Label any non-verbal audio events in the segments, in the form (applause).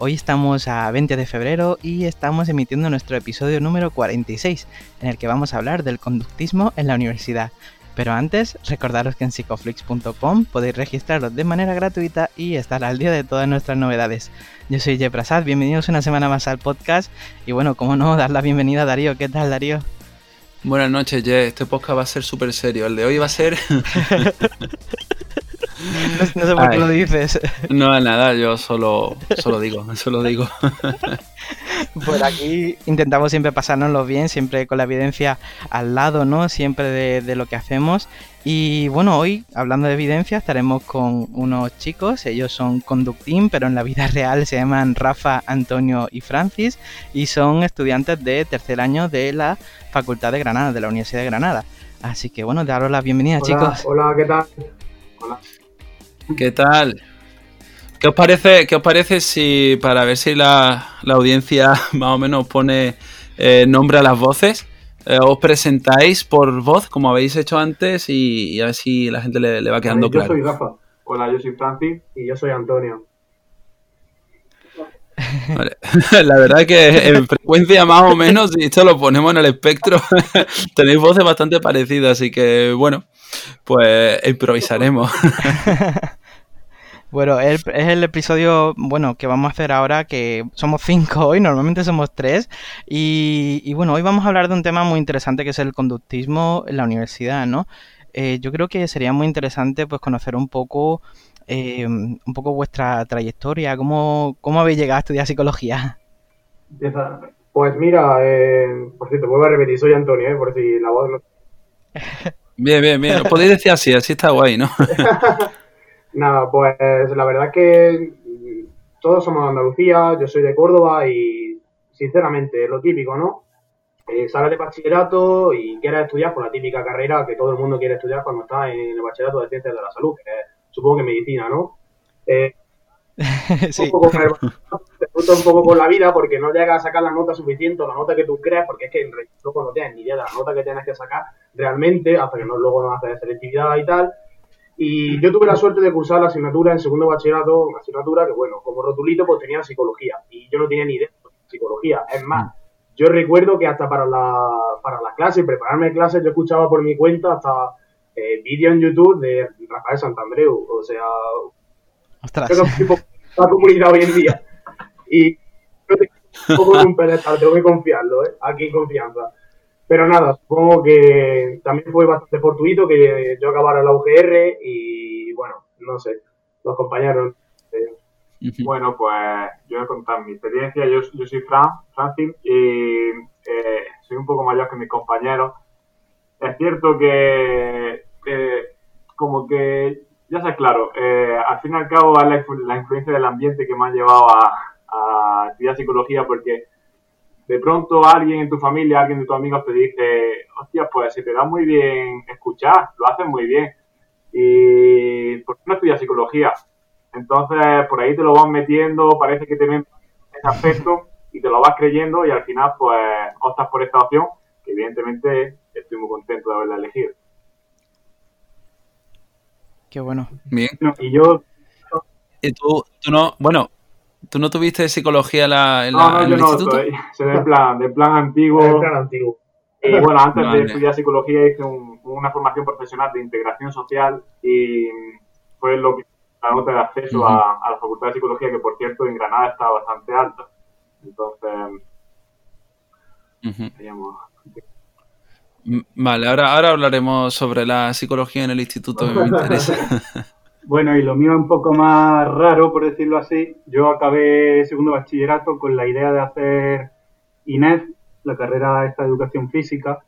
Hoy estamos a 20 de febrero y estamos emitiendo nuestro episodio número 46, en el que vamos a hablar del conductismo en la universidad. Pero antes, recordaros que en psicoflix.com podéis registraros de manera gratuita y estar al día de todas nuestras novedades. Yo soy Jay Prasad, bienvenidos una semana más al podcast y bueno, como no, dar la bienvenida a Darío. ¿Qué tal, Darío? Buenas noches, Jay. Este podcast va a ser súper serio. El de hoy va a ser... (laughs) No, sé por qué lo dices. No, nada, yo solo, solo digo, (laughs) solo digo. Pues aquí intentamos siempre pasárnoslo bien, siempre con la evidencia al lado, ¿no? Siempre de, lo que hacemos. Y bueno, hoy, hablando de evidencia, estaremos con unos chicos, ellos son conductín, pero en la vida (laughs) real se llaman Rafa, Antonio y Francis, y son estudiantes de tercer año de la Facultad de Granada, de la Universidad de Granada. Así que bueno, daros la bienvenida, chicos. Hola, ¿qué tal? Hola. ¿Qué tal? ¿Qué os parece, qué os parece si, para ver si la, audiencia (laughs) más o menos pone eh, nombre a las voces, eh, os presentáis por voz, como habéis hecho antes, y, a ver si la gente le, va quedando claro. Yo soy Rafa. Hola, yo soy Francis y yo soy Antonio. (laughs) La verdad que en frecuencia más o menos, y esto lo ponemos en el espectro, (laughs) tenéis voces bastante parecidas, así que bueno, pues improvisaremos. Bueno, es el episodio, bueno, que vamos a hacer ahora, que somos cinco hoy, normalmente somos tres, y, bueno, hoy vamos a hablar de un tema muy interesante que es el conductismo en la universidad, ¿no? Eh, yo creo que sería muy interesante pues conocer un poco, eh, un poco vuestra trayectoria, cómo, cómo habéis llegado a estudiar psicología. Pues mira, eh, por cierto, vuelvo a repetir, soy Antonio, por si la voz no... Bien, bien, bien, lo podéis decir así, así está guay, ¿no? (laughs) Nada, pues la verdad es que todos somos de Andalucía, yo soy de Córdoba y sinceramente lo típico, ¿no? Eh, sales de bachillerato y quieres estudiar por la típica carrera que todo el mundo quiere estudiar cuando está en el bachillerato de ciencias de la salud, que es, supongo que medicina, ¿no? Eh, (laughs) sí. un poco, te un poco con la vida porque no llegas a sacar la nota suficiente o la nota que tú crees, porque es que en realidad no tienes ni idea de la nota que tienes que sacar realmente, hasta que no, luego no haces selectividad y tal. Y yo tuve la suerte de cursar la asignatura en segundo bachillerato, una asignatura que, bueno, como rotulito, pues tenía psicología. Y yo no tenía ni idea de psicología. Es más, yo recuerdo que hasta para la, para las clases, prepararme clases, yo escuchaba por mi cuenta hasta eh, vídeos en YouTube de Rafael Santandreu. O sea, Ostras. la comunidad hoy en día. Y un poco un pedestal, tengo que confiarlo, ¿eh? Aquí confianza. Pero nada, supongo que también fue bastante fortuito que yo acabara la UGR y bueno, no sé, los compañeros. Bueno, pues yo voy a contar mi experiencia. Yo, yo soy Fran, Francis, y eh, soy un poco mayor que mis compañeros. Es cierto que, como que, ya sé, claro, eh, al fin y al cabo es la, influencia del ambiente que me ha llevado a, a estudiar psicología porque de pronto alguien en tu familia, alguien de tus amigos te dice, hostia, pues se te da muy bien escuchar, lo haces muy bien. Y ¿por qué no estudias psicología? Entonces, por ahí te lo vas metiendo, parece que te ven ese aspecto (laughs) y te lo vas creyendo y al final, pues, optas por esta opción, que evidentemente estoy muy contento de haberla elegido. Qué bueno. Bien. y yo... Y tú, tú no, bueno, ¿Tú no tuviste psicología en, la, no, no, yo no, Soy, de plan, de plan antiguo. De plan antiguo. Y bueno, antes de estudiar psicología hice una formación profesional de integración social y fue lo que la nota de acceso a, la Facultad de Psicología, que por cierto en Granada está bastante alta. Entonces, Vale, ahora, ahora hablaremos sobre la psicología en el instituto, me interesa. (laughs) Bueno, y lo mío es un poco más raro, por decirlo así. Yo acabé segundo bachillerato con la idea de hacer INEF, la carrera esta de educación física,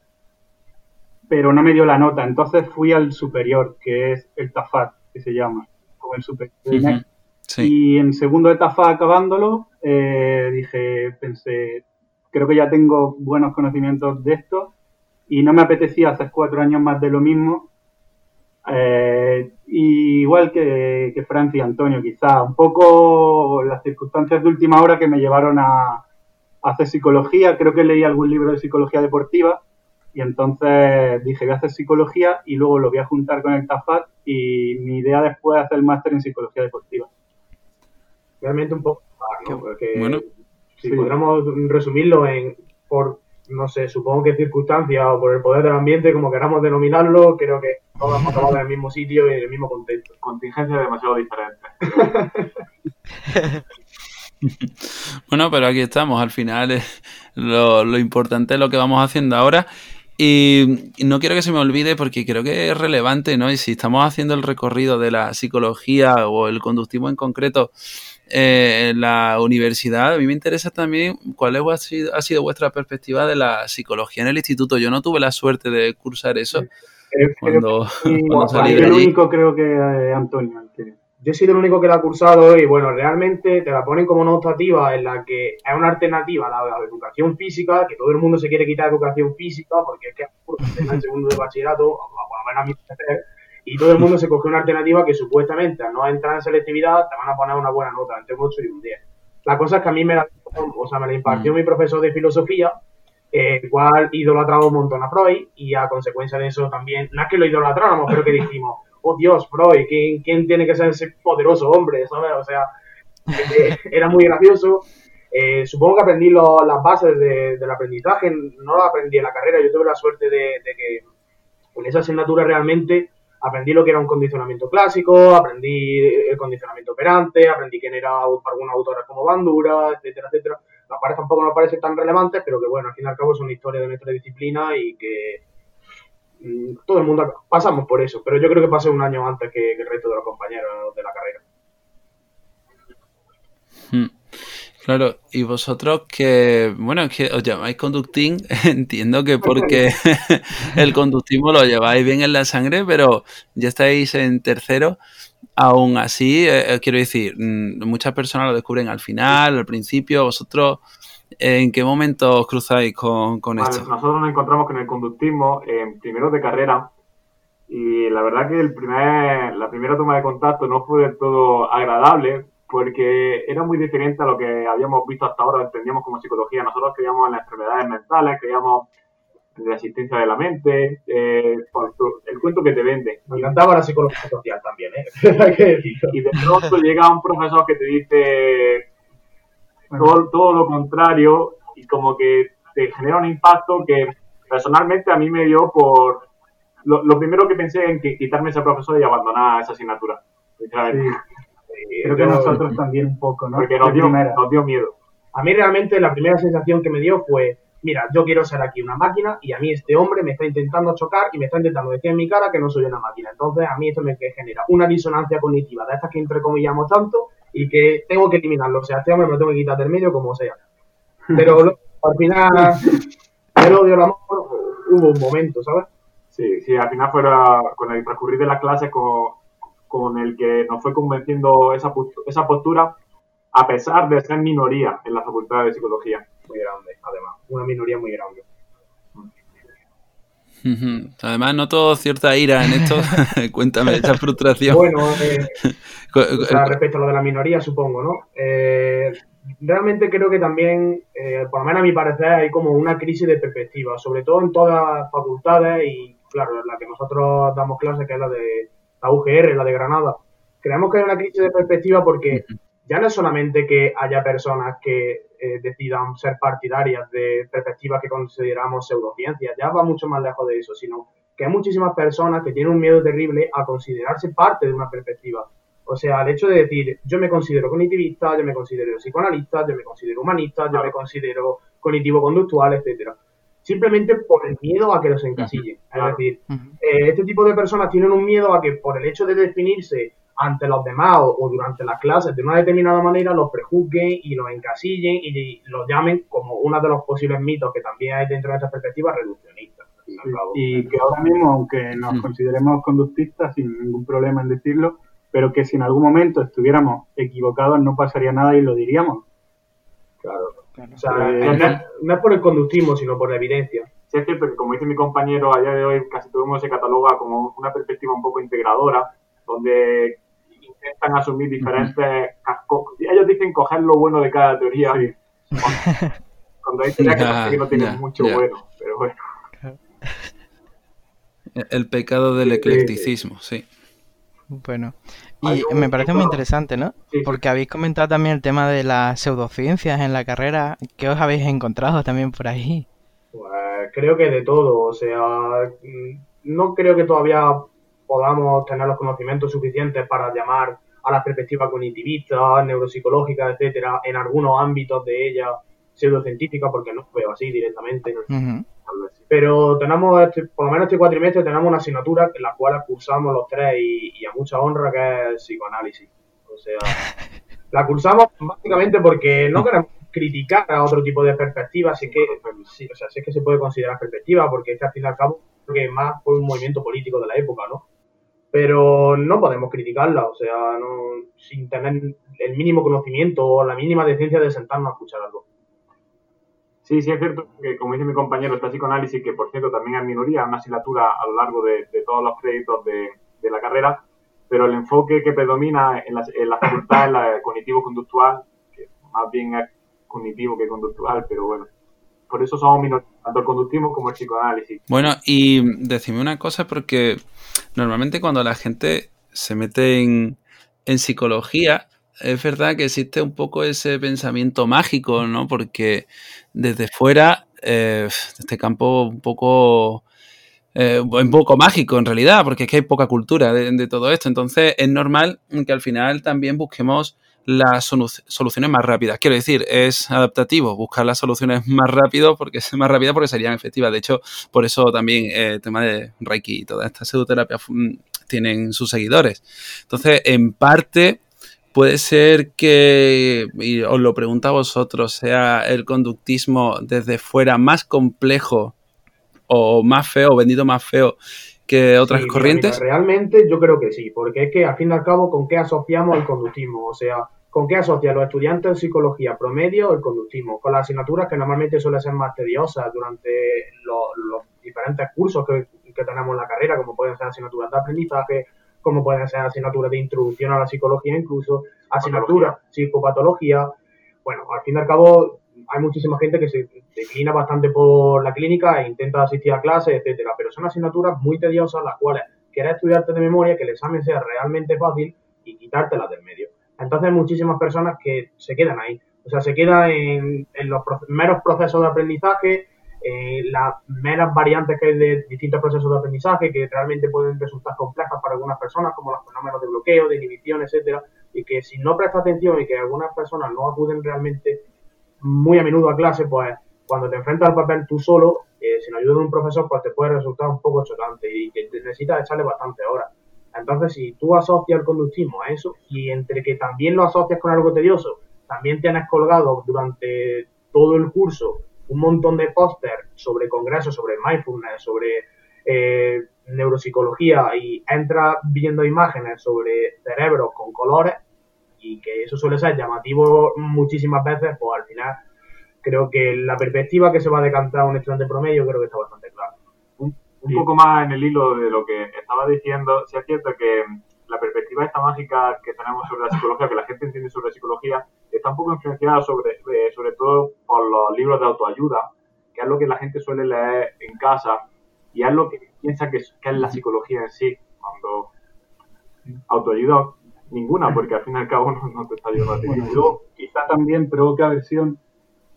pero no me dio la nota. Entonces fui al superior, que es el TAFAT, que se llama, o el superior Y en segundo etapa acabándolo, eh, dije, pensé, creo que ya tengo buenos conocimientos de esto y no me apetecía hacer cuatro años más de lo mismo. Eh, igual que, que Francia y Antonio, quizá. Un poco las circunstancias de última hora que me llevaron a, hacer psicología. Creo que leí algún libro de psicología deportiva y entonces dije, voy a hacer psicología y luego lo voy a juntar con el TAFAT y mi idea después es hacer el máster en psicología deportiva. Realmente un poco, ¿no? Porque bueno, si podríamos resumirlo en, por, no sé, supongo que circunstancias o por el poder del ambiente, como queramos denominarlo, creo que todos hemos acabado en el mismo sitio y en el mismo contexto. Contingencias demasiado diferentes. (laughs) bueno, pero aquí estamos. Al final es lo, lo importante es lo que vamos haciendo ahora. Y, no quiero que se me olvide porque creo que es relevante, ¿no? Y si estamos haciendo el recorrido de la psicología o el conductivo en concreto eh, en la universidad, a mí me interesa también cuál es, ha, sido, ha sido vuestra perspectiva de la psicología en el instituto. Yo no tuve la suerte de cursar eso cuando, (laughs) salí de allí. El único creo que eh, Antonio. Yo he sido el único que la ha cursado y bueno, realmente te la ponen como una optativa en la que es una alternativa a la, educación física, que todo el mundo se quiere quitar educación física porque es que (laughs) en el segundo de bachillerato, por lo menos a mi y todo el mundo se coge una alternativa que supuestamente al no entrar en selectividad te van a poner una buena nota, entre un 8 y un 10. La cosa es que a mí me la, o sea, me la impartió mm. mi profesor de filosofía, el cual idolatraba un montón a Freud y a consecuencia de eso también, no es que lo idolatráramos, pero que dijimos, (laughs) oh Dios, Freud, ¿quién, quién tiene que ser ese poderoso hombre? ¿sabes? O sea, eh, era muy gracioso. Eh, supongo que aprendí las bases del aprendizaje, no lo aprendí en la carrera, yo tuve la suerte de, que en esa asignatura realmente aprendí lo que era un condicionamiento clásico, aprendí el condicionamiento operante, aprendí quién era algunos autores como Bandura, etcétera, etcétera. Las cuales tampoco me parecen tan relevantes, pero que bueno, al fin y al cabo es una historia de nuestra disciplina y que Mm, todo el mundo pasamos por eso, pero yo creo que pasé un año antes que, el resto de los compañeros de la carrera. Hmm. Claro, y vosotros que, bueno, que os llamáis conducting, (laughs) entiendo que porque (laughs) el conductismo lo lleváis bien en la sangre, pero ya estáis en tercero. Aún así, eh, eh, quiero decir, mm, muchas personas lo descubren al final, al principio, vosotros ¿En qué momento os cruzáis con, con esto? Nosotros nos encontramos con el conductismo en primeros de carrera y la verdad que el primer, la primera toma de contacto no fue del todo agradable porque era muy diferente a lo que habíamos visto hasta ahora, entendíamos como psicología. Nosotros creíamos en las enfermedades mentales, creíamos en la asistencia de la mente, eh, el cuento que te vende. Me encantaba la psicología social también, ¿eh? (laughs) y de pronto llega un profesor que te dice todo, lo contrario y como que te genera un impacto que personalmente a mí me dio por... Lo, primero que pensé en que quitarme ese profesor y abandonar esa asignatura. Creo que nosotros también un poco, ¿no? Porque nos dio, nos dio miedo. A mí realmente la primera sensación que me dio fue, mira, yo quiero ser aquí una máquina y a mí este hombre me está intentando chocar y me está intentando decir en mi cara que no soy una máquina. Entonces a mí esto me genera una disonancia cognitiva de estas que entrecomillamos tanto y que tengo que eliminarlo. O sea, este hombre me lo tengo que quitar del medio como sea. (laughs) Pero al final, el odio, el amor, hubo un momento, ¿sabes? Sí, sí, al final fue con el transcurrir de la clase con, con el que nos fue convenciendo esa, esa postura, a pesar de ser minoría en la Facultad de Psicología. Muy grande, además, una minoría muy grande. Además, noto cierta ira en esto. (laughs) Cuéntame esa frustración. Bueno, eh, (laughs) respecto a lo de la minoría, supongo, ¿no? Eh, realmente creo que también, eh, por lo menos a mi parecer, hay como una crisis de perspectiva, sobre todo en todas las facultades y, claro, la que nosotros damos clase, que es la de la UGR, la de Granada. Creemos que hay una crisis de perspectiva porque ya no es solamente que haya personas que eh, decidan ser partidarias de perspectivas que consideramos pseudociencias, ya va mucho más lejos de eso, sino que hay muchísimas personas que tienen un miedo terrible a considerarse parte de una perspectiva. O sea, el hecho de decir, yo me considero cognitivista, yo me considero psicoanalista, yo me considero humanista, yo me considero cognitivo-conductual, etcétera simplemente por el miedo a que los encasillen. Es decir, eh, este tipo de personas tienen un miedo a que por el hecho de definirse ante los demás o, durante las clases de una determinada manera los prejuzguen y los encasillen y, los llamen como uno de los posibles mitos que también hay dentro de esta perspectiva reduccionista. y que ahora mismo, aunque nos consideremos conductistas, sin ningún problema en decirlo, pero que si en algún momento estuviéramos equivocados no pasaría nada y lo diríamos. Claro. O sea, no, es por el conductismo, sino por la evidencia. Sí, es cierto que, como dice mi compañero, a día de hoy casi todo el mundo se cataloga como una perspectiva un poco integradora, donde intentan asumir diferentes cascos. Ellos dicen coger lo bueno de cada teoría. (laughs) Cuando, hay teorías que, no tienen mucho bueno, pero bueno. El pecado del eclecticismo, sí. Bueno, y me parece muy interesante, ¿no? Porque habéis comentado también el tema de las pseudociencias en la carrera. ¿Qué os habéis encontrado también por ahí? Pues creo que de todo. O sea, mm, no creo que todavía podamos tener los conocimientos suficientes para llamar a la perspectiva cognitivista, neuropsicológica, etcétera, en algunos ámbitos de ella pseudocientífica, porque no veo así directamente. Pero tenemos, este, por lo menos este cuatrimestre, tenemos una asignatura en la cual cursamos los tres y, a mucha honra, que es psicoanálisis. O sea, (laughs) la cursamos básicamente porque no queremos criticar a otro tipo de perspectivas, así que, sí, o sea, sí que se puede considerar perspectiva, porque este, al fin y al cabo, que más fue un movimiento político de la época, ¿no? Pero no podemos criticarla, o sea, no, sin tener el mínimo conocimiento o la mínima decencia de sentarnos a escuchar algo. Sí, sí es cierto que, como dice mi compañero, está psicoanálisis, que por cierto también es minoría, una asignatura a lo largo de, todos los créditos de, la carrera, pero el enfoque que predomina en la, en facultad es la cognitivo-conductual, que más bien es cognitivo que conductual, pero bueno. Por eso somos minoría, tanto el conductismo como el psicoanálisis. Bueno, y decime una cosa, porque normalmente cuando la gente se mete en psicología, es verdad que existe un poco ese pensamiento mágico, ¿no? Porque desde fuera, eh, este campo un poco, eh, un poco mágico en realidad, porque es que hay poca cultura de, todo esto. Entonces es normal que al final también busquemos las soluciones más rápidas. Quiero decir, es adaptativo buscar las soluciones más rápido porque (laughs) más rápida porque serían efectivas. De hecho, por eso también eh, el tema de Reiki y toda esta pseudoterapia mm, tienen sus seguidores. Entonces, en parte puede ser que, y os lo pregunto a vosotros, sea el conductismo desde fuera más complejo o más feo, vendido más feo que otras corrientes? realmente yo creo que sí, porque es que al fin y al cabo, ¿con qué asociamos el conductismo? O sea, ¿con qué asocian los estudiantes de psicología promedio el conductismo? Con las asignaturas que normalmente suelen ser más tediosas durante los, diferentes cursos que, que tenemos en la carrera, como pueden ser asignaturas de aprendizaje, como pueden ser asignaturas de introducción a la psicología, incluso asignaturas, psicopatología. Bueno, al fin y al cabo, hay muchísima gente que se declina bastante por la clínica e intenta asistir a clases, etcétera, pero son asignaturas muy tediosas, las cuales quieres estudiarte de memoria, que el examen sea realmente fácil y quitártelas del medio. Entonces, hay muchísimas personas que se quedan ahí. O sea, se quedan en, en los meros procesos de aprendizaje, eh, las meras variantes que hay de distintos procesos de aprendizaje que realmente pueden resultar complejas para algunas personas, como los fenómenos de bloqueo, de inhibición, etcétera, y que si no prestas atención y que algunas personas no acuden realmente muy a menudo a clase, pues cuando te enfrentas al papel tú solo, eh, sin ayuda de un profesor, pues te puede resultar un poco chocante y que necesitas echarle bastante horas. Entonces, si tú asocias el conductismo a eso, y entre que también lo asocias con algo tedioso, también tienes colgado durante todo el curso un montón de póster sobre congresos, sobre mindfulness, sobre eh, neuropsicología y entra viendo imágenes sobre cerebros con colores y que eso suele ser llamativo muchísimas veces, pues al final creo que la perspectiva que se va a decantar un estudiante promedio creo que está bastante clara. Un, poco más en el hilo de lo que estaba diciendo, si es cierto que la perspectiva esta mágica que tenemos sobre la psicología, que la gente entiende sobre la psicología, está un poco influenciada sobre, eh, sobre todo por los libros de autoayuda, que es lo que la gente suele leer en casa y es lo que piensa que es, que es la psicología en sí, cuando autoayuda ninguna, porque al fin y al cabo no, te está ayudando a ti. Bueno, quizá también provoca aversión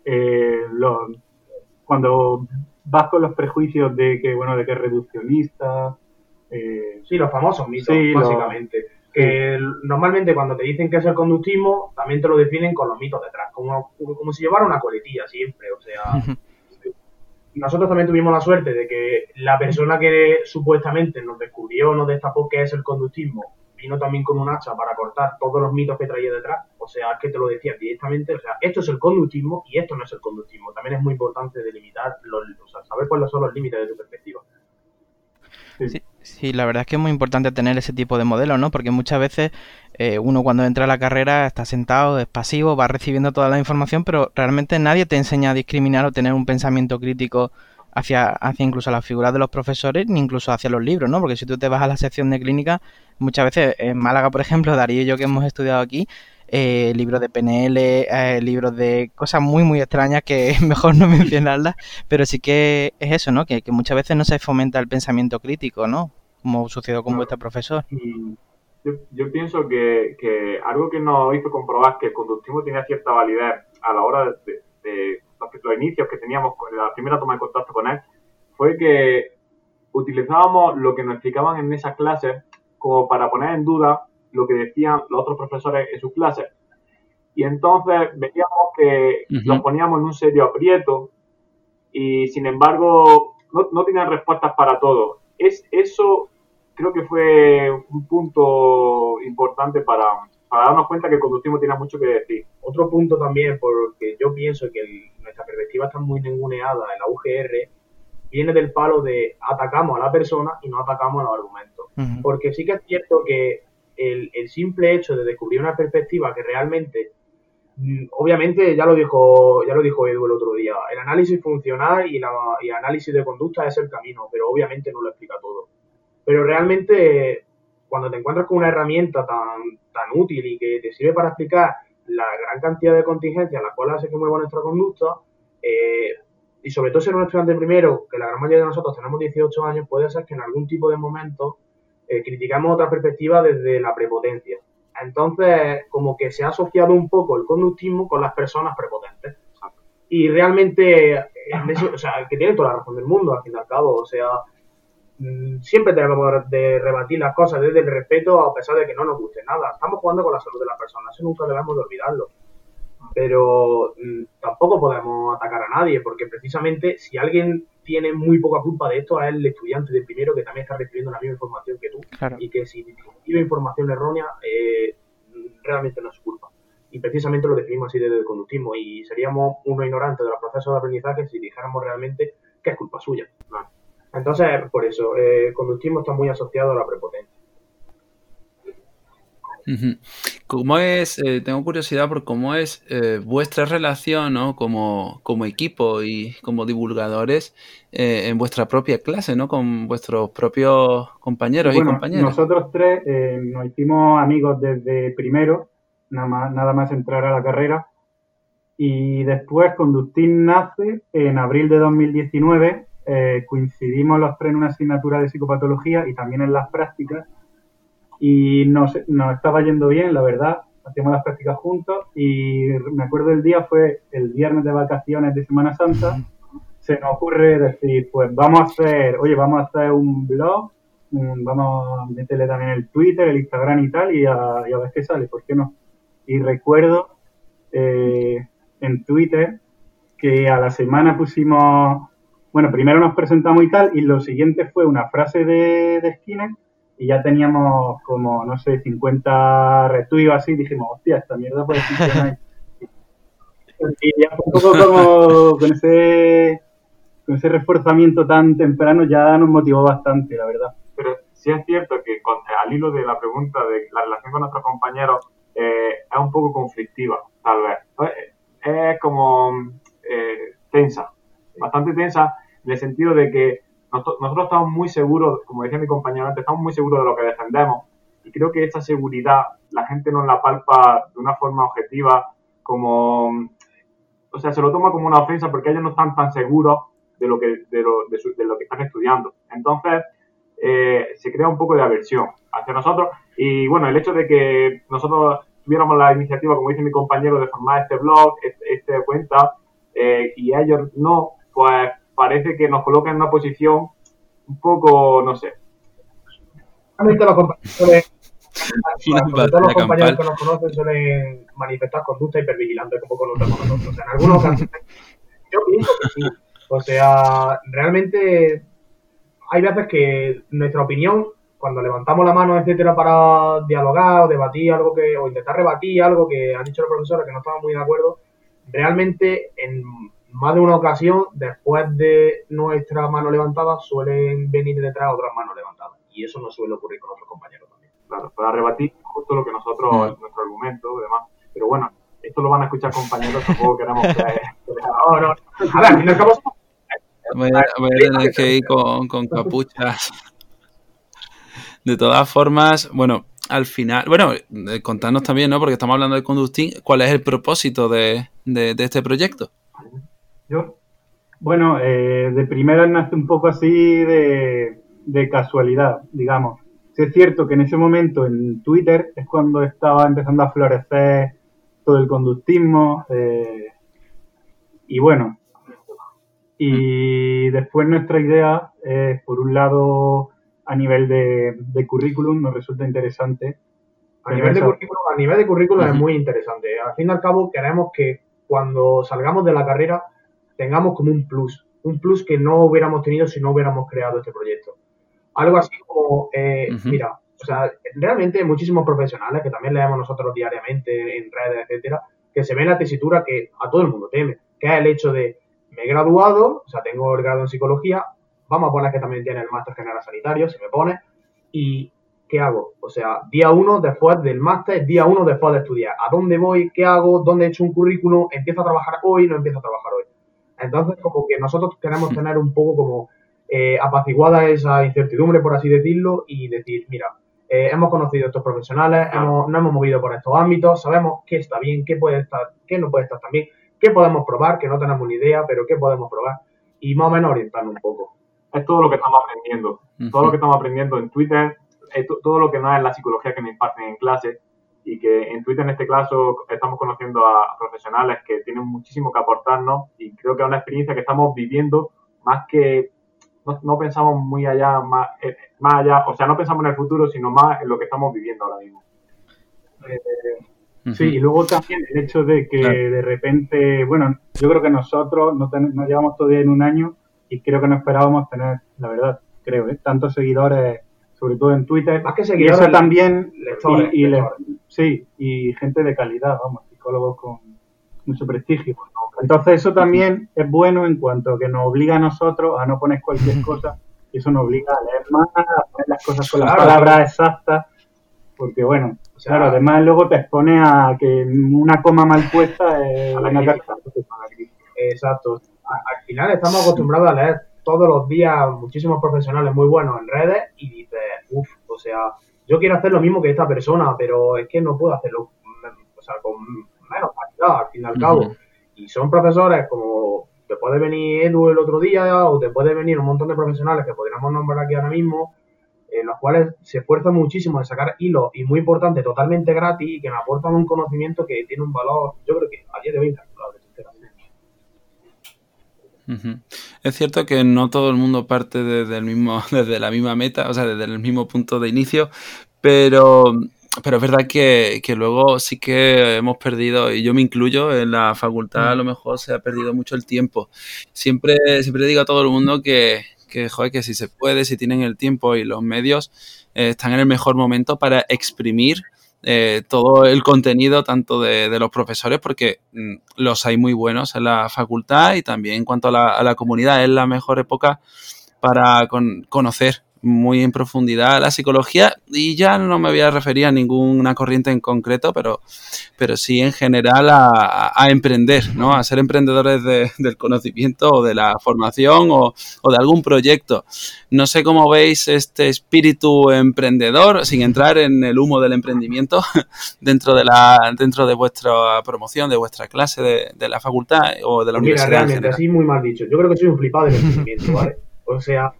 eh, cuando vas con los prejuicios de que, bueno, de que es reduccionista, eh, sí, los famosos mitos, básicamente. Que normalmente cuando te dicen que es el conductismo, también te lo definen con los mitos detrás, como, como si llevara una coletilla siempre, o sea... nosotros también tuvimos la suerte de que la persona que supuestamente nos descubrió, nos destapó qué es el conductismo, vino también con un hacha para cortar todos los mitos que traía detrás. O sea, es que te lo decía directamente. O sea, esto es el conductismo y esto no es el conductismo. También es muy importante delimitar, los, o sea, saber cuáles son los límites de tu perspectiva. Sí. Sí, la verdad es que es muy importante tener ese tipo de modelo, ¿no? Porque muchas veces eh, uno cuando entra a la carrera está sentado, es pasivo, va recibiendo toda la información, pero realmente nadie te enseña a discriminar o tener un pensamiento crítico hacia, hacia incluso las figuras de los profesores, ni incluso hacia los libros, ¿no? Porque si tú te vas a la sección de clínica, muchas veces en Málaga, por ejemplo, Darío y yo que hemos estudiado aquí, eh, libros de PNL, eh, libros de cosas muy, muy extrañas que (laughs) es mejor no mencionarlas, pero sí que es eso, ¿no? Que, muchas veces no se fomenta el pensamiento crítico, ¿no? Como sucedió con vuestro profesor. Yo, pienso que, algo que nos hizo comprobar que el conductismo tenía cierta validez a la hora de, los inicios que teníamos, con la primera toma de contacto con él, fue que utilizábamos lo que nos explicaban en esas clases como para poner en duda lo que decían los otros profesores en sus clases. Y entonces veíamos que nos poníamos en un serio aprieto y sin embargo no, no tenían respuestas para todo. Es, eso creo que fue un punto importante para, para darnos cuenta que el conductismo tiene mucho que decir. Otro punto también, porque yo pienso que nuestra perspectiva está muy ninguneada en la UGR, viene del palo de atacamos a la persona y no atacamos a los argumentos. Porque sí que es cierto que el, simple hecho de descubrir una perspectiva que realmente mm, obviamente ya lo dijo ya lo dijo Edu el otro día el análisis funcional y, la, el análisis de conducta es el camino pero obviamente no lo explica todo. Pero realmente cuando te encuentras con una herramienta tan tan útil y que te sirve para explicar la gran cantidad de contingencias a las cuales hace que mueva nuestra conducta eh, y sobre todo ser un estudiante primero que la gran mayoría de nosotros tenemos 18 años puede ser que en algún tipo de momento criticamos otra perspectiva desde la prepotencia. Entonces, como que se ha asociado un poco el conductismo con las personas prepotentes. Y realmente, o sea, que tiene toda la razón del mundo, al fin y al cabo. O sea, mm, siempre tenemos de rebatir las cosas desde el respeto, a pesar de que no nos guste nada. Estamos jugando con la salud de las personas, eso nunca debemos de olvidarlo pero mm, tampoco podemos atacar a nadie, porque precisamente si alguien tiene muy poca culpa de esto, es el estudiante de primero que también está recibiendo la misma información que tú, y que si recibe información errónea, eh, realmente no es culpa. Y precisamente lo definimos así desde el conductismo, y seríamos uno ignorante de los procesos de aprendizaje si dijéramos realmente que es culpa suya. Entonces, por eso, eh, el conductismo está muy asociado a la prepotencia. ¿Cómo es, eh, tengo curiosidad por cómo es eh, vuestra relación ¿no? como, como, equipo y como divulgadores eh, en vuestra propia clase, ¿no? Con vuestros propios compañeros y compañeras. Nosotros tres nos hicimos amigos desde primero, nada más, nada más entrar a la carrera. Y después Conductín nace en abril de 2019. coincidimos los tres en una asignatura de psicopatología y también en las prácticas y nos, nos estaba yendo bien, la verdad. Hacíamos las prácticas juntos y me acuerdo el día fue el viernes de vacaciones de Semana Santa. Se nos ocurre decir, pues vamos a hacer, oye, vamos a hacer un blog, vamos a meterle también el Twitter, el Instagram y tal, y a, ver qué sale, ¿por qué no? Y recuerdo eh, en Twitter que a la semana pusimos, bueno, primero nos presentamos y tal, y lo siguiente fue una frase de, de Skinner y ya teníamos como, no sé, 50 retweets así, dijimos, hostia, esta mierda puede funcionar. y ya un poco (laughs) como con ese, con ese reforzamiento tan temprano ya nos motivó bastante, la verdad. Pero sí es cierto que al hilo de la pregunta de la relación con nuestros compañeros eh, es un poco conflictiva, tal vez. Es como eh, tensa, bastante tensa en el sentido de que nosotros, estamos muy seguros, como decía mi compañero antes, estamos muy seguros de lo que defendemos y creo que esa seguridad la gente nos la palpa de una forma objetiva como, o sea, se lo toma como una ofensa porque ellos no están tan seguros de lo que, de lo, de, lo que están estudiando. Entonces, eh, se crea un poco de aversión hacia nosotros y bueno, el hecho de que nosotros tuviéramos la iniciativa, como dice mi compañero, de formar este blog, este, este cuenta, eh, y ellos no, pues parece que nos coloca en una posición un poco, no sé. Realmente los compañeros, los compañeros que nos conocen suelen manifestar conducta hipervigilante como conocemos nosotros. En algunos casos, yo pienso que sí. O sea, realmente hay veces que nuestra opinión, cuando levantamos la mano, etcétera, para dialogar o debatir algo que, o intentar rebatir algo que han dicho los profesores que no estaban muy de acuerdo, realmente en más de una ocasión, después de nuestra mano levantada, suelen venir detrás otras manos levantadas. y eso no suele ocurrir con otros compañeros también. Claro, para rebatir justo lo que nosotros, mm. nuestro argumento, demás. Pero bueno, esto lo van a escuchar compañeros, tampoco queremos que... no, no. A ver, al. Voy a, voy a tener que ir con, con capuchas. De todas formas, bueno, al final, bueno, eh, contarnos también, ¿no? Porque estamos hablando de conducting, ¿cuál es el propósito de, de, este proyecto? Yo, bueno, eh, de primera nace un poco así de, de casualidad, digamos. Sí es cierto que en ese momento en Twitter es cuando estaba empezando a florecer todo el conductismo eh, y bueno, y después nuestra idea es, por un lado, a nivel de, currículum, nos resulta interesante. A nivel de, currículum, a nivel de currículum es muy interesante. Al fin y al cabo, queremos que cuando salgamos de la carrera tengamos como un plus, un plus que no hubiéramos tenido si no hubiéramos creado este proyecto. Algo así como, eh, mira, o sea, realmente hay muchísimos profesionales que también leemos nosotros diariamente en redes, etcétera, que se ven la tesitura que a todo el mundo teme, que es el hecho de me he graduado, o sea, tengo el grado en psicología, vamos a poner que también tiene el máster general sanitario, se me pone, y ¿qué hago? O sea, día uno después del máster, día uno después de estudiar, ¿a dónde voy? ¿Qué hago? ¿Dónde he hecho un currículum? ¿Empiezo a trabajar hoy? ¿No empiezo a trabajar hoy? Entonces, como que nosotros queremos tener un poco como eh, apaciguada esa incertidumbre, por así decirlo, y decir, mira, eh, hemos conocido a estos profesionales, hemos, nos hemos movido por estos ámbitos, sabemos qué está bien, qué puede estar, qué no puede estar tan bien, qué podemos probar, que no tenemos ni idea, pero qué podemos probar, y más o menos orientarnos un poco. Es todo lo que estamos aprendiendo, todo lo que estamos aprendiendo en Twitter, todo lo que no es la psicología que me imparten en clase, y que en Twitter en este caso estamos conociendo a profesionales que tienen muchísimo que aportarnos y creo que es una experiencia que estamos viviendo más que no, pensamos muy allá, más, eh, más allá, o sea, no pensamos en el futuro, sino más en lo que estamos viviendo ahora mismo. Sí, y luego también el hecho de que de repente, bueno, yo creo que nosotros nos, nos llevamos todavía en un año y creo que no esperábamos tener, la verdad, creo, ¿eh? tantos seguidores, sobre todo en Twitter. Más que seguidores. Y eso también, y, sí, y gente de calidad, vamos, psicólogos con mucho prestigio. Entonces eso también es bueno en cuanto que nos obliga a nosotros a no poner cualquier (laughs) cosa, y eso nos obliga a leer más, a poner las cosas con las palabras exactas, porque bueno, claro, además luego te expone a que una coma mal puesta es una carta. Exacto. Al final estamos acostumbrados a leer todos los días muchísimos profesionales muy buenos en redes y dices, uff, o sea, yo quiero hacer lo mismo que esta persona, pero es que no puedo hacerlo, o sea, con menos calidad, al fin y al cabo. Y son profesores como te puede venir Edu el otro día o te puede venir un montón de profesionales que podríamos nombrar aquí ahora mismo, en los cuales se esfuerzan muchísimo en sacar hilos y muy importante, totalmente gratis y que me aportan un conocimiento que tiene un valor, yo creo que a día de hoy. Es cierto que no todo el mundo parte desde el mismo, (laughs) desde la misma meta, o sea, desde el mismo punto de inicio, pero pero es verdad que, luego sí que hemos perdido, y yo me incluyo, en la facultad a lo mejor se ha perdido mucho el tiempo. Siempre, siempre digo a todo el mundo que, que, joder, que si se puede, si tienen el tiempo y los medios, eh, están en el mejor momento para exprimir eh, todo el contenido tanto de, los profesores, porque mm, los hay muy buenos en la facultad y también en cuanto a la, a la comunidad, es la mejor época para conocer muy en profundidad la psicología y ya no me voy a referir a ninguna corriente en concreto, pero, pero sí en general a, emprender, ¿no? A ser emprendedores del conocimiento o de la formación o, de algún proyecto. No sé cómo veis este espíritu emprendedor, sin entrar en el humo del emprendimiento, (laughs) dentro de la dentro de vuestra promoción, de vuestra clase de, la facultad o de la universidad. Mira, realmente, así muy mal dicho. Yo creo que soy un flipado del emprendimiento, ¿vale? (laughs) O sea,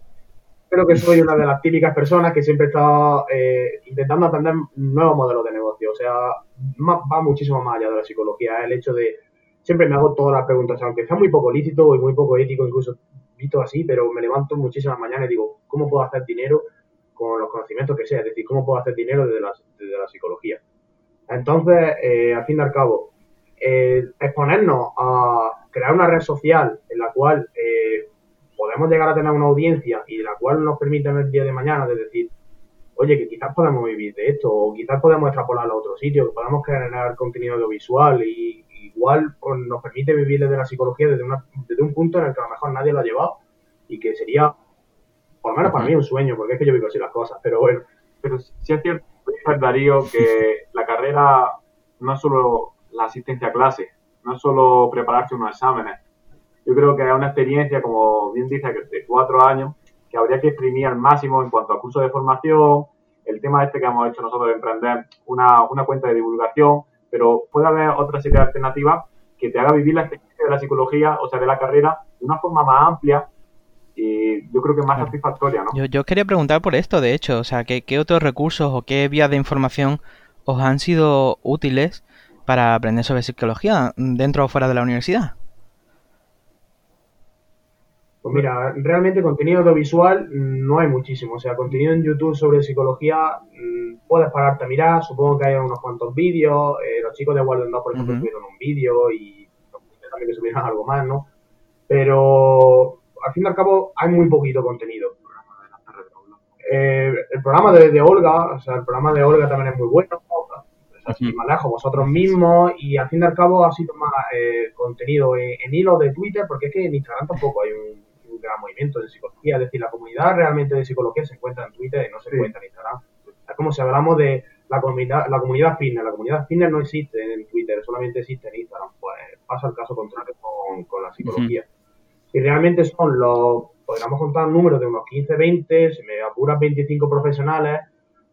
creo que soy una de las típicas personas que siempre está eh, intentando aprender nuevos modelos de negocio. O sea, va muchísimo más allá de la psicología. El hecho de, siempre me hago todas las preguntas, aunque sea muy poco lícito y muy poco ético, incluso visto así, pero me levanto muchísimas mañanas y digo, ¿cómo puedo hacer dinero con los conocimientos que sea? Es decir, ¿cómo puedo hacer dinero desde la, psicología? Entonces, eh, al fin y al cabo, eh, exponernos a crear una red social en la cual eh, podemos llegar a tener una audiencia y la cual nos permite en el día de mañana de decir, oye, que quizás podemos vivir de esto, o quizás podemos extrapolarlo a otro sitio, que podemos generar contenido audiovisual y igual pues, nos permite vivir desde la psicología desde, una, desde un punto en el que a lo mejor nadie lo ha llevado y que sería por lo menos para mí un sueño, porque es que yo vivo así las cosas, pero bueno. Pero si es cierto, Darío, que la carrera no es solo la asistencia a clase, no es solo prepararse unos exámenes. Yo creo que es una experiencia, como bien dice, de cuatro años, que habría que exprimir al máximo en cuanto a cursos de formación, el tema este que hemos hecho nosotros de emprender una, una cuenta de divulgación, pero puede haber otra serie de alternativas que te haga vivir la experiencia de la psicología, o sea, de la carrera, de una forma más amplia y yo creo que más satisfactoria, ¿no? Yo, yo quería preguntar por esto, de hecho, o sea, ¿qué, ¿qué, otros recursos o qué vías de información os han sido útiles para aprender sobre psicología dentro o fuera de la universidad? Pues mira, realmente contenido audiovisual no hay muchísimo. O sea, contenido en YouTube sobre psicología mm, puedes pararte a mirar. Supongo que hay unos cuantos vídeos. Eh, los chicos de Walden 2, por ejemplo, subieron un vídeo y también que subieron algo más, ¿no? Pero al fin y al cabo hay muy poquito contenido. Eh, el programa de, Olga, o sea, el programa de Olga también es muy bueno. Así manejo vosotros mismos y al fin y al cabo ha sido más eh, contenido en, en hilo de Twitter porque es que en Instagram tampoco hay un gran movimiento de psicología, es decir, la comunidad realmente de psicología se encuentra en Twitter y no se encuentra en Instagram. Es como si hablamos de la comunidad, la comunidad fitness, la comunidad fitness no existe en Twitter, solamente existe en Instagram. Pues pasa el caso contrario con, la psicología. Y realmente son los, podríamos contar números de unos 15, 20, se me apuran 25 profesionales,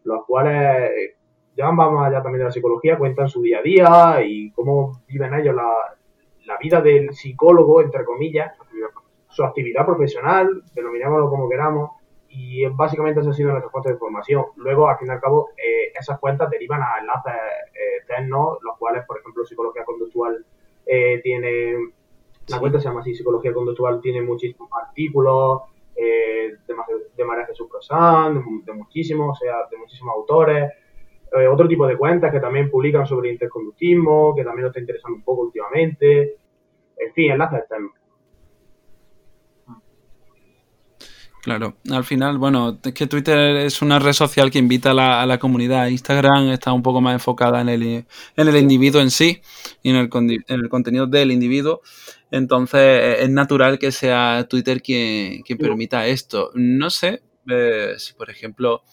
los cuales ya van más allá también de la psicología, cuentan su día a día y cómo viven ellos la, la vida del psicólogo, entre comillas, su actividad profesional, denominémoslo como queramos, y básicamente esa ha sido nuestra fuente de información. Luego, al fin y al cabo, eh, esas cuentas derivan a enlaces eh, externos, los cuales, por ejemplo, Psicología Conductual eh, tiene, la cuenta se llama así, Psicología Conductual tiene muchísimos artículos de, de María Jesús Prosán, de, muchísimos, o sea, de muchísimos autores. otro tipo de cuentas que también publican sobre interconductismo, que también nos está interesando un poco últimamente. En fin, enlaces externos. Claro, al final, bueno, es que Twitter es una red social que invita a la, comunidad. Instagram está un poco más enfocada en el, en el individuo en sí y en el, en el contenido del individuo. Entonces, es natural que sea Twitter quien, quien permita esto. No sé eh, si, por ejemplo,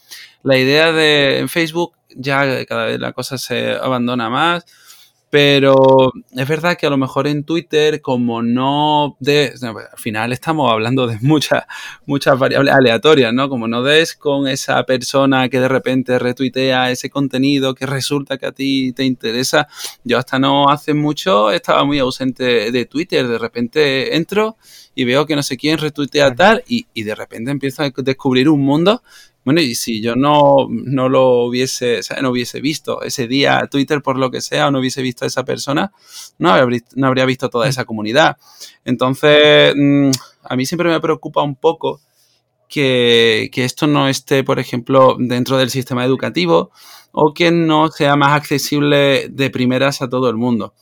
la idea de en Facebook ya cada vez la cosa se abandona más pero es verdad que a lo mejor en Twitter, como no de, al final estamos hablando de muchas, muchas variables aleatorias, ¿no? Como no des con esa persona que de repente retuitea ese contenido que resulta que a ti te interesa. Yo hasta no hace mucho estaba muy ausente de Twitter. De repente entro y veo que no sé quién retuitea tal y, y de repente empiezo a descubrir un mundo bueno, y si yo no, no lo hubiese, o sea, no hubiese visto ese día Twitter por lo que sea, o no hubiese visto a esa persona, no habría, no habría visto toda esa comunidad. Entonces, mm, a mí siempre me preocupa un poco que, que, esto no esté, por ejemplo, dentro del sistema educativo o que no sea más accesible de primeras a todo el mundo.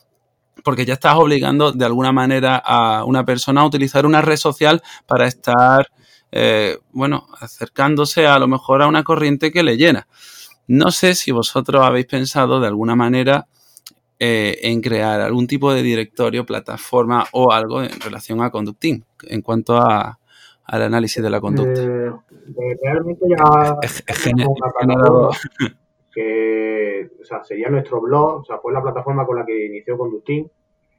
Porque ya estás obligando de alguna manera a una persona a utilizar una red social para estar eh, bueno, acercándose a lo mejor a una corriente que le llena. No sé si vosotros habéis pensado de alguna manera eh, en crear algún tipo de directorio, plataforma o algo en relación a Conducting, en cuanto a, al análisis de la conducta. Eh, realmente ya es, generado... que o sea, sería nuestro blog, o sea, fue la plataforma con la que inició Conducting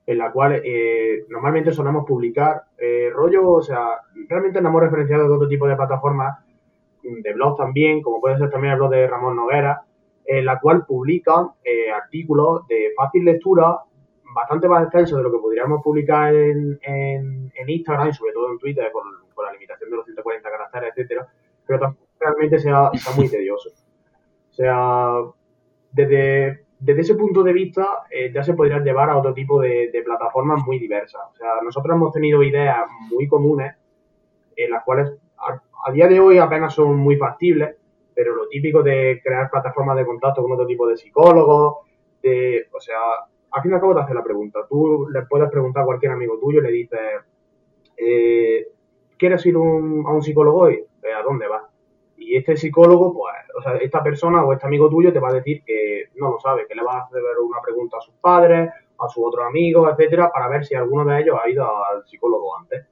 en la cual eh, normalmente solemos publicar eh, rollo, o sea, realmente nos hemos referenciado de otro tipo de plataformas, mm, de blogs también, como puede ser también el blog de Ramón Noguera, en la cual publican eh, artículos de fácil lectura, bastante más extensos de lo que podríamos publicar en, en, Instagram y sobre todo en Twitter por, la limitación de los 140 caracteres, etcétera, pero también realmente sea, sea muy tedioso. O sea, desde desde ese punto de vista eh, ya se podrían llevar a otro tipo de, plataformas muy diversas. O sea, nosotros hemos tenido ideas muy comunes en las cuales a, día de hoy apenas son muy factibles, pero lo típico de crear plataformas de contacto con otro tipo de psicólogos, de, o sea, al fin y al cabo te hace la pregunta. Tú le puedes preguntar a cualquier amigo tuyo le dices, eh, ¿quieres ir a un psicólogo hoy? Eh, ¿A dónde vas? Y este psicólogo, pues, o sea, esta persona o este amigo tuyo te va a decir que no lo sabe, que le va a hacer una pregunta a sus padres, a sus otros amigos, etcétera, para ver si alguno de ellos ha ido al psicólogo antes.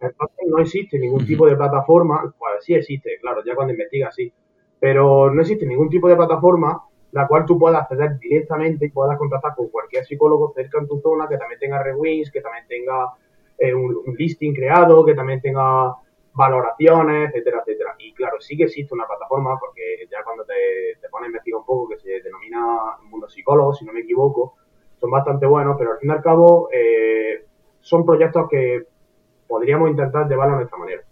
Entonces no existe ningún tipo de plataforma, pues sí existe, claro, ya cuando investigas sí, pero no existe ningún tipo de plataforma la cual tú puedas acceder directamente y puedas contactar con cualquier psicólogo cerca en tu zona que también tenga rewins, que también tenga eh, un, listing creado, que también tenga valoraciones, etcétera, etcétera. Y claro, sí que existe una plataforma, porque ya cuando te, te pones a investigar un poco, que se denomina Mundo Psicólogo, si no me equivoco, son bastante buenos, pero al fin y al cabo eh, son proyectos que podríamos intentar llevarlo a nuestra manera.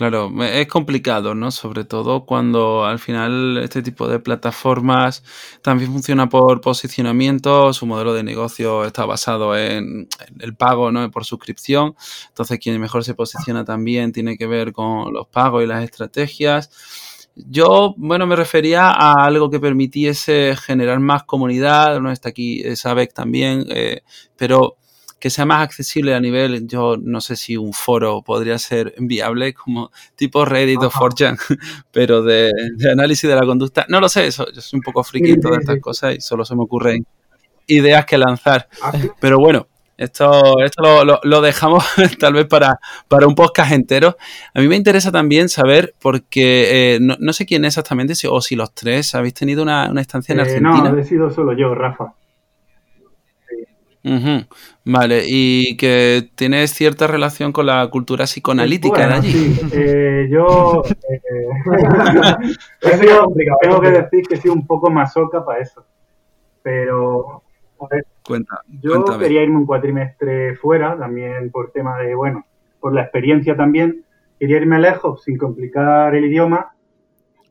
Claro, es complicado, ¿no? Sobre todo cuando al final este tipo de plataformas también funciona por posicionamiento, su modelo de negocio está basado en el pago, ¿no? Por suscripción. Entonces, quien mejor se posiciona también tiene que ver con los pagos y las estrategias. Yo, bueno, me refería a algo que permitiese generar más comunidad, ¿no? Está aquí Sabec también, eh, pero que sea más accesible a nivel, yo no sé si un foro podría ser viable como tipo Reddit o 4 (laughs) pero de, análisis de la conducta. No lo sé, eso, yo soy un poco friki en todas estas cosas y solo se me ocurren ideas que lanzar. Ah, pero bueno, esto, esto lo, dejamos (laughs) tal vez para, para un podcast entero. A mí me interesa también saber, porque eh, no, sé quién exactamente, si, o si los tres habéis tenido una, estancia en eh, Argentina. No, he sido solo yo, Rafa. Vale, y que tienes cierta relación con la cultura psicoanalítica de allí. Sí. Eh, yo (laughs) eh, (laughs) tengo que decir que soy un poco masoca para eso. Pero Cuenta, yo quería irme un cuatrimestre fuera, también por tema de, bueno, por la experiencia también. Quería irme lejos sin complicar el idioma.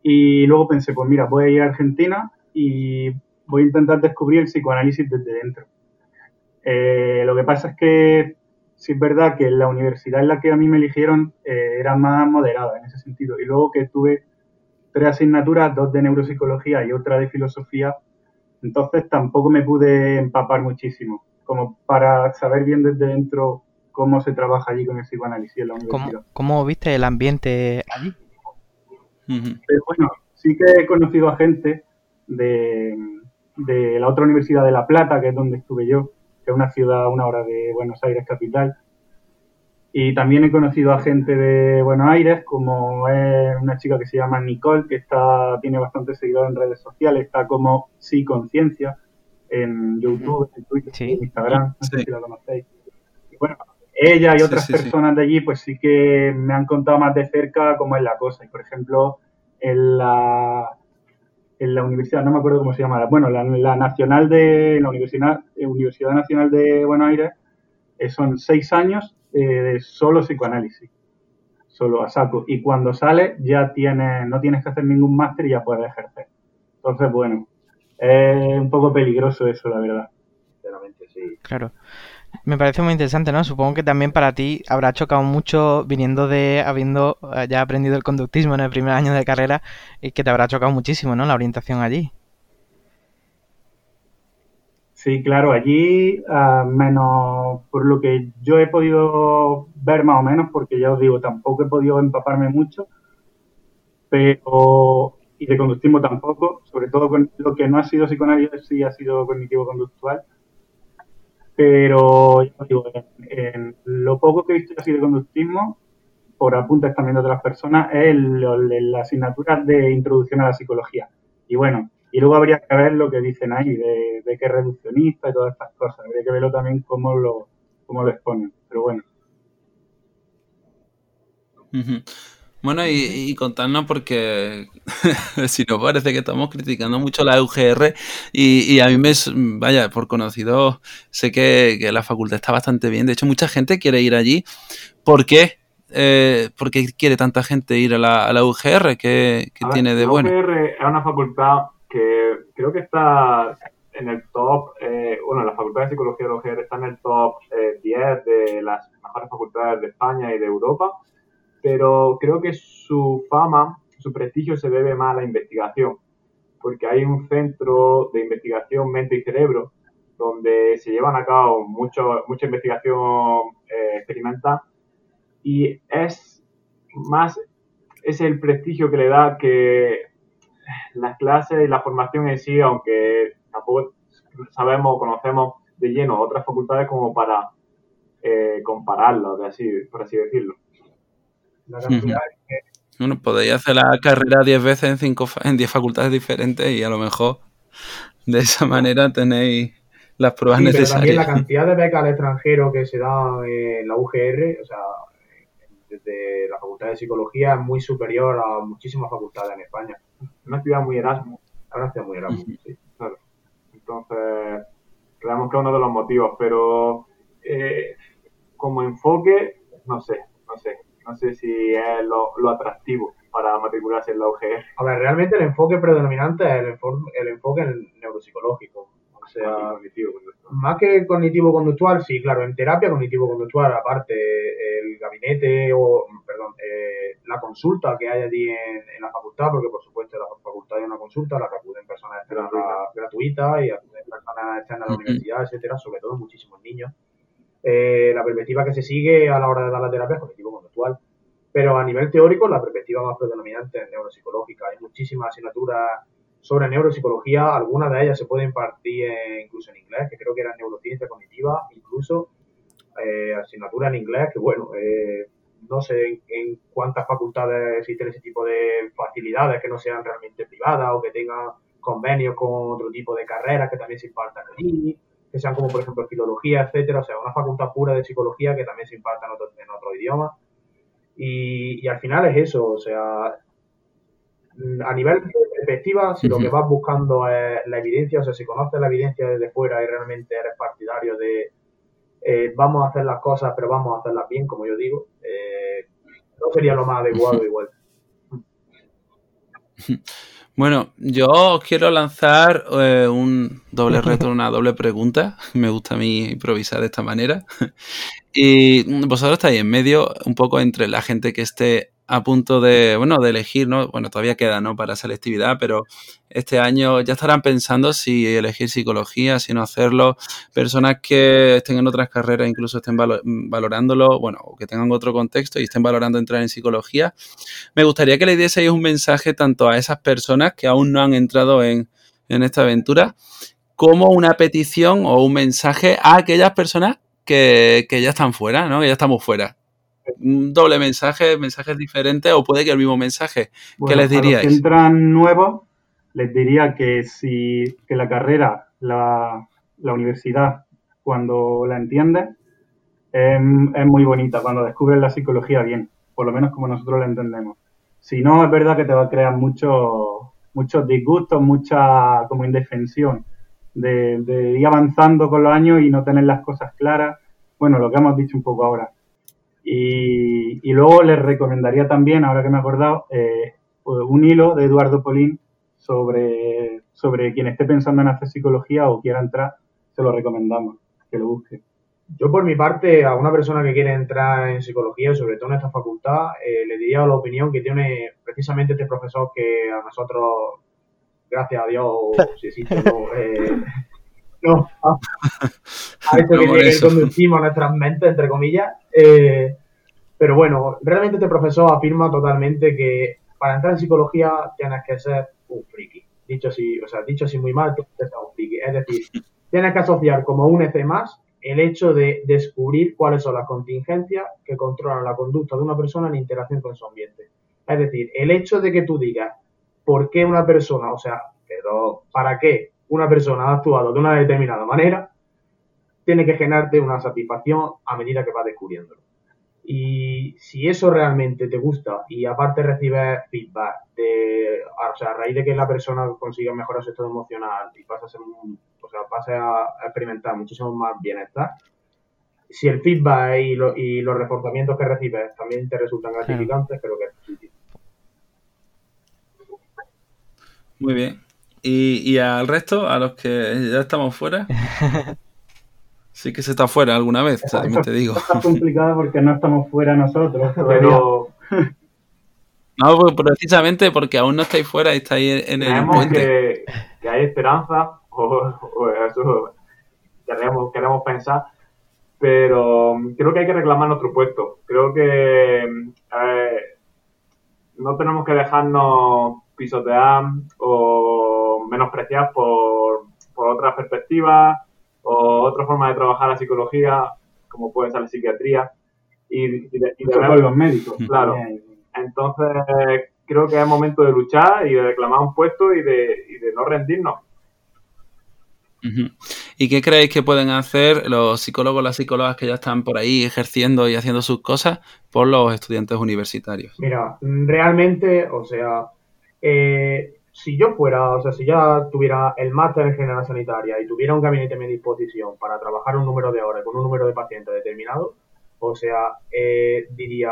Y luego pensé, pues mira, voy a ir a Argentina y voy a intentar descubrir el psicoanálisis desde dentro eh, lo que pasa es que sí es verdad que la universidad en la que a mí me eligieron eh, era más moderada en ese sentido. Y luego que tuve tres asignaturas, dos de neuropsicología y otra de filosofía, entonces tampoco me pude empapar muchísimo, como para saber bien desde dentro cómo se trabaja allí con el psicoanálisis en la universidad. ¿Cómo, viste el ambiente allí? Pues bueno, sí que he conocido a gente de, de la otra universidad de La Plata, que es donde estuve yo, es una ciudad a una hora de Buenos Aires capital. Y también he conocido a gente de Buenos Aires, como es una chica que se llama Nicole, que está, tiene bastante seguidores en redes sociales, está como Sí Conciencia en YouTube, en Twitter, en Instagram, no sé si la conocéis. Y bueno, ella y otras personas de allí, pues sí que me han contado más de cerca cómo es la cosa. Y por ejemplo, en la, en la universidad, no me acuerdo cómo se llama, bueno, la, nacional de, la Universidad, eh, Universidad Nacional de Buenos Aires, eh, son seis años eh, de solo psicoanálisis, solo a saco. Y cuando sales ya tienes, no tienes que hacer ningún máster y ya puedes ejercer. Entonces, bueno, es un poco peligroso eso, la verdad. Sinceramente, sí. Claro. Me parece muy interesante, ¿no? Supongo que también para ti habrá chocado mucho viniendo de habiendo eh, ya aprendido el conductismo en el primer año de carrera y que te habrá chocado muchísimo, ¿no? La orientación allí. Sí, claro, allí, ah, menos por lo que yo he podido ver más o menos, porque ya os digo, tampoco he podido empaparme mucho, pero, y de conductismo tampoco, sobre todo con lo que no ha sido psicoanálisis, sí ha sido cognitivo-conductual pero digo, en, lo poco que he visto así de conductismo, por apuntes también de otras personas, es la asignatura de introducción a la psicología. Y bueno, y luego habría que ver lo que dicen ahí, de, de que es reduccionista y todas estas cosas. Habría que verlo también cómo lo, cómo lo exponen. Pero bueno. Bueno, y, contarnos porque (laughs) si no parece que estamos criticando mucho la UGR y, a mí me, vaya, por conocido, sé que, la facultad está bastante bien. De hecho, mucha gente quiere ir allí. ¿Por qué? Eh, ¿Por qué quiere tanta gente ir a la, UGR? ¿Qué, tiene de bueno? La UGR es una facultad que creo que está en el top, eh, bueno, la Facultad de Psicología de la UGR está en el top 10 eh, de las mejores facultades de España y de Europa pero creo que su fama, su prestigio se debe más a la investigación, porque hay un centro de investigación mente y cerebro donde se llevan a cabo mucho, mucha investigación eh, experimental y es más, es el prestigio que le da que las clases y la formación en sí, aunque tampoco sabemos o conocemos de lleno otras facultades como para eh, compararlo, de así, Bueno, podéis hacer la carrera 10 veces en, cinco, en 10 facultades diferentes y a lo mejor de esa manera tenéis las pruebas necesarias. también la cantidad de becas al extranjero que se da en la UGR, o sea, desde la Facultad de Psicología es muy superior a muchísimas facultades en España. Una ciudad muy Erasmus. Una ciudad muy Erasmus, sí. Claro. Entonces, creemos que es uno de los motivos, pero eh, como enfoque, no sé, no sé, no sé si es lo, atractivo para matricularse en la UGR. A ver, realmente el enfoque predominante es el, el enfoque neuropsicológico. O sea, más que cognitivo-conductual, sí, claro, en terapia cognitivo-conductual, aparte, el gabinete o, perdón, eh, la consulta que hay allí en, la facultad, porque por supuesto en la facultad hay una consulta, la que acuden personas externas gratuitas y acuden personas externas a la universidad, etcétera, sobre todo muchísimos niños. Eh, la perspectiva que se sigue a la hora de dar la terapia es cognitivo-conductual. Pero a nivel teórico, la perspectiva más predominante es neuropsicológica. Hay muchísimas asignaturas sobre neuropsicología, algunas de ellas se pueden impartir incluso en inglés, que creo que eran neurociencia cognitiva, incluso eh, asignatura en inglés, que bueno, eh, no sé en, cuántas facultades existen ese tipo de facilidades que no sean realmente privadas o que tengan convenios con otro tipo de carreras que también se impartan allí que sean como por ejemplo filología, etcétera, o sea, una facultad pura de psicología que también se imparta en otro, en otro idioma. Y, al final es eso, o sea, a nivel de perspectiva, si lo que vas buscando es la evidencia, o sea, si conoces la evidencia desde fuera y realmente eres partidario de eh, vamos a hacer las cosas, pero vamos a hacerlas bien, como yo digo, eh, no sería lo más adecuado (laughs) igual. (laughs) Bueno, yo os quiero lanzar eh, un doble reto, una doble pregunta. (laughs) Me gusta a mí improvisar de esta manera. (laughs) Y vosotros estáis en medio, un poco entre la gente que esté a punto de, bueno, de elegir, ¿no? Bueno, todavía queda, ¿no? Para selectividad, pero este año ya estarán pensando si elegir psicología, si no hacerlo. Personas que estén en otras carreras, incluso estén valorándolo, bueno, o que tengan otro contexto y estén valorando entrar en psicología. Me gustaría que le dieseis un mensaje tanto a esas personas que aún no han entrado en, en esta aventura, como una petición o un mensaje a aquellas personas que, que ya están fuera, ¿no? Que ya estamos fuera un doble mensaje, mensajes diferentes, o puede que el mismo mensaje. ¿Qué les diríais? A los que entran nuevos, les diría que si que la carrera, la, la universidad, cuando la entiendes, es, muy bonita, cuando descubres la psicología bien, por lo menos como nosotros la entendemos. Si no, es verdad que te va a crear muchos muchos disgustos, mucha como indefensión de, de ir avanzando con los años y no tener las cosas claras. Bueno, lo que hemos dicho un poco ahora y, luego les recomendaría también, ahora que me he acordado, eh, un hilo de Eduardo Polín sobre, sobre quien esté pensando en hacer psicología o quiera entrar, se lo recomendamos, que lo busque. Yo por mi parte, a una persona que quiere entrar en psicología, sobre todo en esta facultad, eh, le diría la opinión que tiene precisamente este profesor que a nosotros, gracias a Dios, si existe, no, eh, (laughs) no, (laughs) a, esto que, conducimos nuestras mentes, entre comillas, eh, pero bueno, realmente este profesor afirma totalmente que para entrar en psicología tienes que ser un friki. Dicho así, o sea, dicho así muy mal, tienes que ser un friki. Es decir, (laughs) tienes que asociar como un EC más el hecho de descubrir cuáles son las contingencias que controlan la conducta de una persona en interacción con su ambiente. Es decir, el hecho de que tú digas por qué una persona, o sea, pero para qué una persona ha actuado de una determinada manera, tiene que generarte una satisfacción a medida que vas descubriéndolo. Y si eso realmente te gusta y aparte recibes feedback de, o sea, a raíz de que la persona consiga mejorar su estado emocional y pasa a ser o sea, pase a experimentar muchísimo más bienestar, si el feedback y, los reforzamientos que recibes también te resultan gratificantes, creo que es positivo. Muy bien. ¿Y, ¿Y al resto, a los que ya estamos fuera? (laughs) Sí que se está fuera alguna vez, también te digo. Está complicado porque no estamos fuera nosotros, (laughs) pero... (laughs) No, pues precisamente porque aún no estáis fuera y estáis en el puente. Que, que hay esperanza, o, eso queremos, queremos pensar, pero creo que hay que reclamar nuestro puesto. Creo que eh, no tenemos que dejarnos pisotear o menospreciar por, por otras perspectivas o otra forma de trabajar la psicología, como puede ser la psiquiatría. Y, y, de, los médicos. (laughs) Claro. Entonces, creo que es momento de luchar y de reclamar un puesto y de, y de no rendirnos. ¿Y qué creéis que pueden hacer los psicólogos, las psicólogas que ya están por ahí ejerciendo y haciendo sus cosas por los estudiantes universitarios? Mira, realmente, o sea, eh, si yo fuera, o sea, si ya tuviera el máster en general sanitaria y tuviera un gabinete a mi disposición para trabajar un número de horas con un número de pacientes determinado, o sea, eh, diría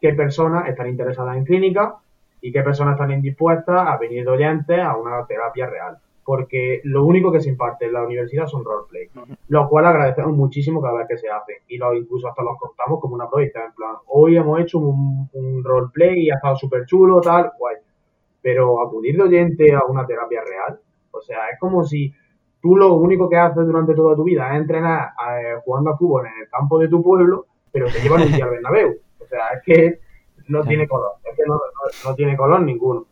qué personas están interesadas en clínica y qué personas están indispuestas a venir de oyentes a una terapia real. Porque lo único que se imparte en la universidad son roleplay, lo cual agradecemos muchísimo cada vez que se hace. Y lo, incluso hasta los contamos como una proyecta, en plan, hoy hemos hecho un, un roleplay y ha estado súper chulo, tal, guay, pero acudir de oyente a una terapia real, o sea, es como si tú lo único que haces durante toda tu vida es entrenar eh, jugando a fútbol en el campo de tu pueblo, pero te llevan un día al Bernabéu, o sea, es que no tiene color, es que no tiene color ninguno.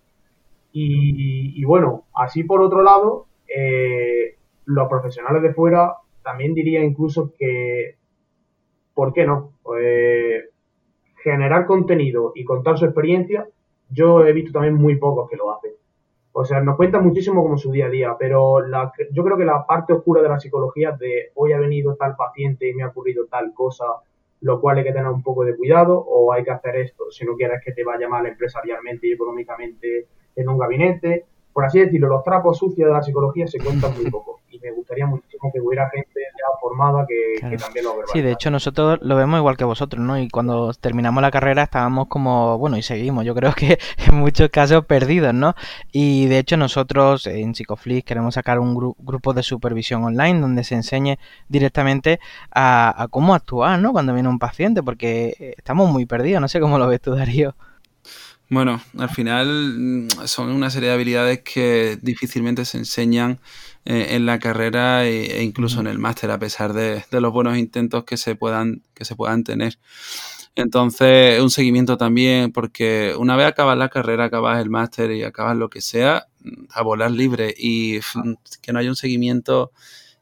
Y, bueno, así por otro lado, eh, los profesionales de fuera también diría incluso que, ¿por qué no? Pues, generar contenido y contar su experiencia, yo he visto también muy pocos que lo hacen. O sea, nos cuenta muchísimo como su día a día, pero yo creo que la parte oscura de la psicología de hoy ha venido tal paciente y me ha ocurrido tal cosa, lo cual hay que tener un poco de cuidado o hay que hacer esto si no quieres que te vaya mal empresarialmente y económicamente en un gabinete. Por así decirlo, los trapos sucios de la psicología se cuentan muy poco. Y me gustaría muchísimo que hubiera gente formada que, también lo verbalizara. Sí, de hecho nosotros lo vemos igual que vosotros, ¿no? Y cuando terminamos la carrera estábamos como, bueno, y seguimos, yo creo (laughs) que en muchos casos perdidos, ¿no? Y de hecho nosotros en Psicoflix queremos sacar un grupo de supervisión online donde se enseñe directamente a, a cómo actuar, ¿no? Cuando viene un paciente, porque estamos muy perdidos, no sé cómo lo ves tú, Darío. Bueno, al final mm, son una serie de habilidades que difícilmente se enseñan eh, en la carrera e, e incluso en el máster, a pesar de, los buenos intentos que se puedan, que se puedan tener. Entonces, un seguimiento también, porque una vez acabas la carrera, acabas el máster y acabas lo que sea, a volar libre. Y que no haya un seguimiento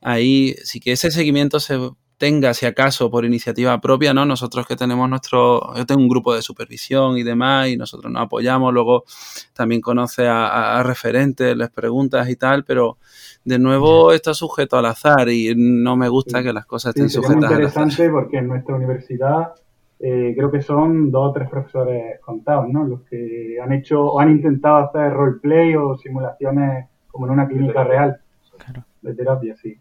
ahí, sí que ese seguimiento se tenga, si acaso, por iniciativa propia, ¿no? Nosotros que tenemos nuestro, yo tengo un grupo de supervisión y demás, y nosotros nos apoyamos, luego también conoce a, referentes, les preguntas y tal, pero de nuevo está sujeto al azar y no me gusta que las cosas estén sujetas al azar. Es interesante porque en nuestra universidad eh, creo que son dos o tres profesores contados, ¿no? Los que han hecho o han intentado hacer roleplay o simulaciones como en una clínica real de terapia, sí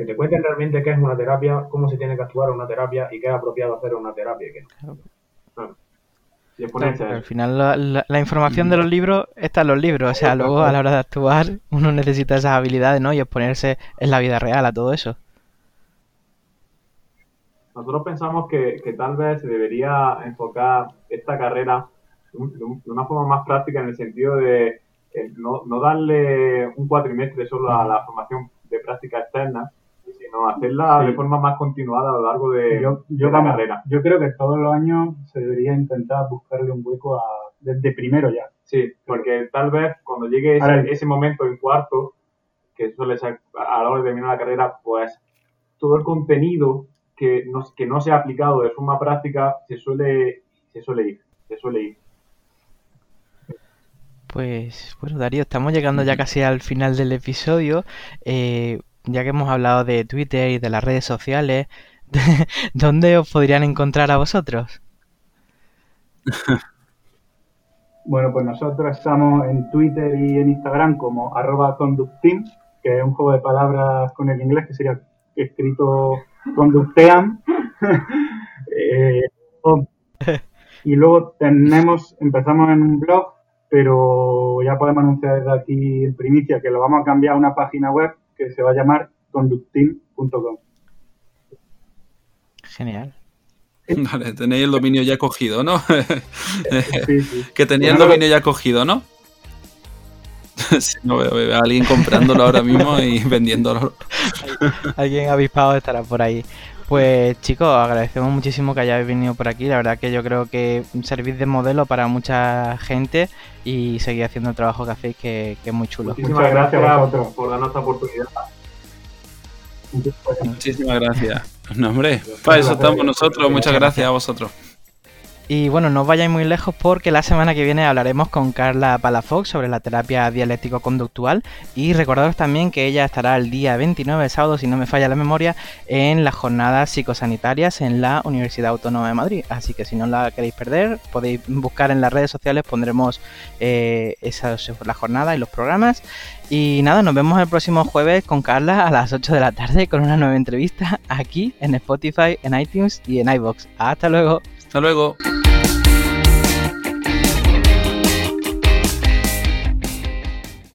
que te cuenten realmente qué es una terapia, cómo se tiene que actuar una terapia y qué es apropiado hacer una terapia y qué no. al final la, información de los libros está en los libros, o sea, luego a la hora de actuar uno necesita esas habilidades, ¿no? Y exponerse en la vida real a todo eso. Nosotros pensamos que, tal vez se debería enfocar esta carrera de una forma más práctica en el sentido de eh, no, no, darle un cuatrimestre solo a la formación de práctica externa, sino hacerla de forma más continuada a lo largo de, la carrera. Yo creo que todos los años se debería intentar buscarle un hueco a, desde primero ya. Sí, porque tal vez cuando llegue ese, momento en cuarto, que suele ser a la hora de terminar la carrera, pues todo el contenido que no, que no se ha aplicado de forma práctica se suele, se suele ir, se suele ir. Pues bueno, Darío, estamos llegando ya casi al final del episodio. Eh, ya que hemos hablado de Twitter y de las redes sociales, (laughs) ¿dónde os podrían encontrar a vosotros? (laughs) Bueno, pues nosotros estamos en Twitter y en Instagram como arroba conducteam, que es un juego de palabras con el inglés que sería escrito conducteam. (laughs) Eh, y luego tenemos, empezamos en un blog, pero ya podemos anunciar desde aquí en primicia que lo vamos a cambiar a una página web que se va a llamar conductim.com. Genial. (laughs) Vale, tenéis el dominio ya cogido, ¿no? (laughs) Que tenéis el dominio ya cogido, ¿no? (laughs) no veo, a alguien comprándolo ahora mismo y vendiéndolo. Alguien avispado estará por ahí. Pues chicos, agradecemos muchísimo que hayáis venido por aquí. La verdad que yo creo que servís de modelo para mucha gente y seguir haciendo el trabajo que hacéis que, es muy chulo. Muchas gracias por darnos esta oportunidad. Muchísimas gracias. No, hombre, para eso estamos nosotros. Muchas gracias a vosotros. Y bueno, no vayáis muy lejos porque la semana que viene hablaremos con Carla Palafox sobre la terapia dialéctico-conductual y recordaros también que ella estará el día 29 de sábado, si no me falla la memoria, en las jornadas psicosanitarias en la Universidad Autónoma de Madrid. Así que si no la queréis perder, podéis buscar en las redes sociales, pondremos eh, la jornada y los programas. Y nada, nos vemos el próximo jueves con Carla a las 8 de la tarde con una nueva entrevista aquí en Spotify, en iTunes y en iBox. Hasta luego. Hasta luego.